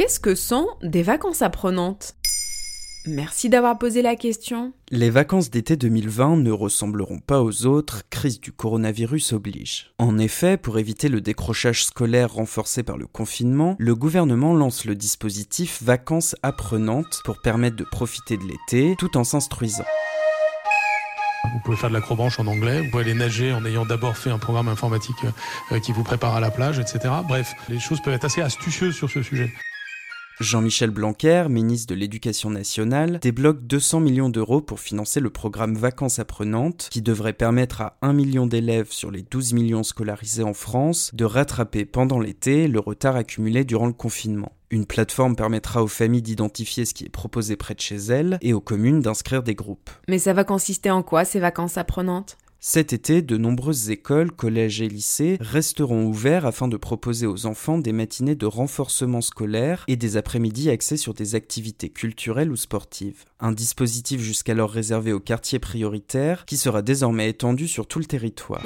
Qu'est-ce que sont des vacances apprenantes? Merci d'avoir posé la question. Les vacances d'été 2020 ne ressembleront pas aux autres, crise du coronavirus oblige. En effet, pour éviter le décrochage scolaire renforcé par le confinement, le gouvernement lance le dispositif Vacances apprenantes pour permettre de profiter de l'été tout en s'instruisant. Vous pouvez faire de l'acrobranche en anglais, vous pouvez aller nager en ayant d'abord fait un programme informatique euh, qui vous prépare à la plage, etc. Bref, les choses peuvent être assez astucieuses sur ce sujet. Jean-Michel Blanquer, ministre de l'Éducation nationale, débloque 200 millions d'euros pour financer le programme Vacances apprenantes, qui devrait permettre à 1 million d'élèves sur les 12 millions scolarisés en France de rattraper pendant l'été le retard accumulé durant le confinement. Une plateforme permettra aux familles d'identifier ce qui est proposé près de chez elles et aux communes d'inscrire des groupes. Mais ça va consister en quoi ces vacances apprenantes? Cet été, de nombreuses écoles, collèges et lycées resteront ouverts afin de proposer aux enfants des matinées de renforcement scolaire et des après-midi axés sur des activités culturelles ou sportives. Un dispositif jusqu'alors réservé aux quartiers prioritaires qui sera désormais étendu sur tout le territoire.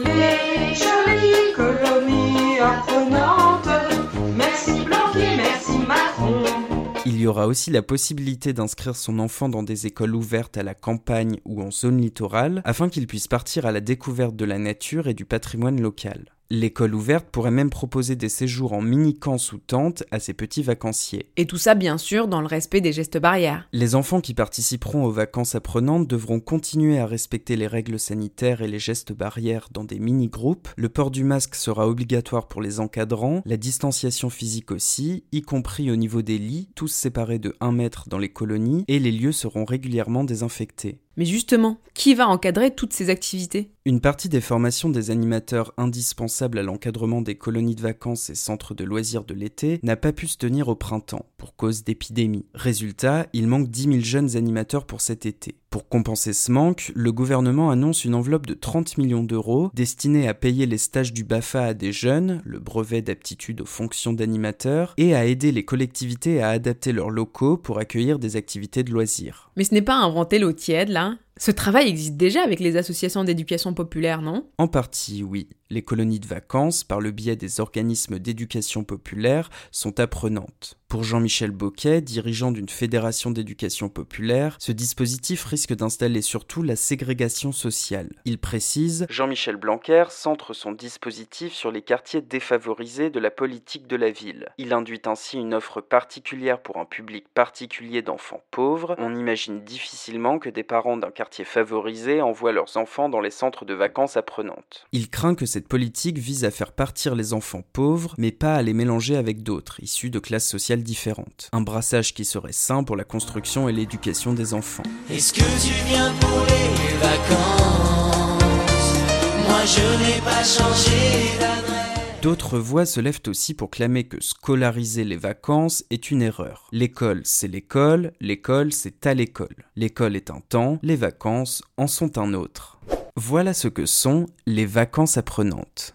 Y aura aussi la possibilité d'inscrire son enfant dans des écoles ouvertes à la campagne ou en zone littorale afin qu'il puisse partir à la découverte de la nature et du patrimoine local. L'école ouverte pourrait même proposer des séjours en mini-camp sous tente à ses petits vacanciers. Et tout ça, bien sûr, dans le respect des gestes barrières. Les enfants qui participeront aux vacances apprenantes devront continuer à respecter les règles sanitaires et les gestes barrières dans des mini-groupes. Le port du masque sera obligatoire pour les encadrants, la distanciation physique aussi, y compris au niveau des lits, tous séparés de 1 mètre dans les colonies, et les lieux seront régulièrement désinfectés. Mais justement, qui va encadrer toutes ces activités? Une partie des formations des animateurs indispensables à l'encadrement des colonies de vacances et centres de loisirs de l'été n'a pas pu se tenir au printemps, pour cause d'épidémie. Résultat, il manque 10 000 jeunes animateurs pour cet été. Pour compenser ce manque, le gouvernement annonce une enveloppe de 30 millions d'euros destinée à payer les stages du BAFA à des jeunes, le brevet d'aptitude aux fonctions d'animateur, et à aider les collectivités à adapter leurs locaux pour accueillir des activités de loisirs. Mais ce n'est pas inventer l'eau tiède, là ce travail existe déjà avec les associations d'éducation populaire, non? En partie, oui. Les colonies de vacances, par le biais des organismes d'éducation populaire, sont apprenantes. Pour Jean-Michel Boquet, dirigeant d'une fédération d'éducation populaire, ce dispositif risque d'installer surtout la ségrégation sociale. Il précise Jean-Michel Blanquer centre son dispositif sur les quartiers défavorisés de la politique de la ville. Il induit ainsi une offre particulière pour un public particulier d'enfants pauvres. On imagine difficilement que des parents d'un quartier favorisé envoient leurs enfants dans les centres de vacances apprenantes. Il craint que cette politique vise à faire partir les enfants pauvres, mais pas à les mélanger avec d'autres, issus de classes sociales différentes. Un brassage qui serait sain pour la construction et l'éducation des enfants. Est-ce que tu viens pour les vacances? Moi je n'ai pas changé d'adresse. D'autres voix se lèvent aussi pour clamer que scolariser les vacances est une erreur. L'école, c'est l'école, l'école, c'est à l'école. L'école est un temps, les vacances en sont un autre. Voilà ce que sont les vacances apprenantes.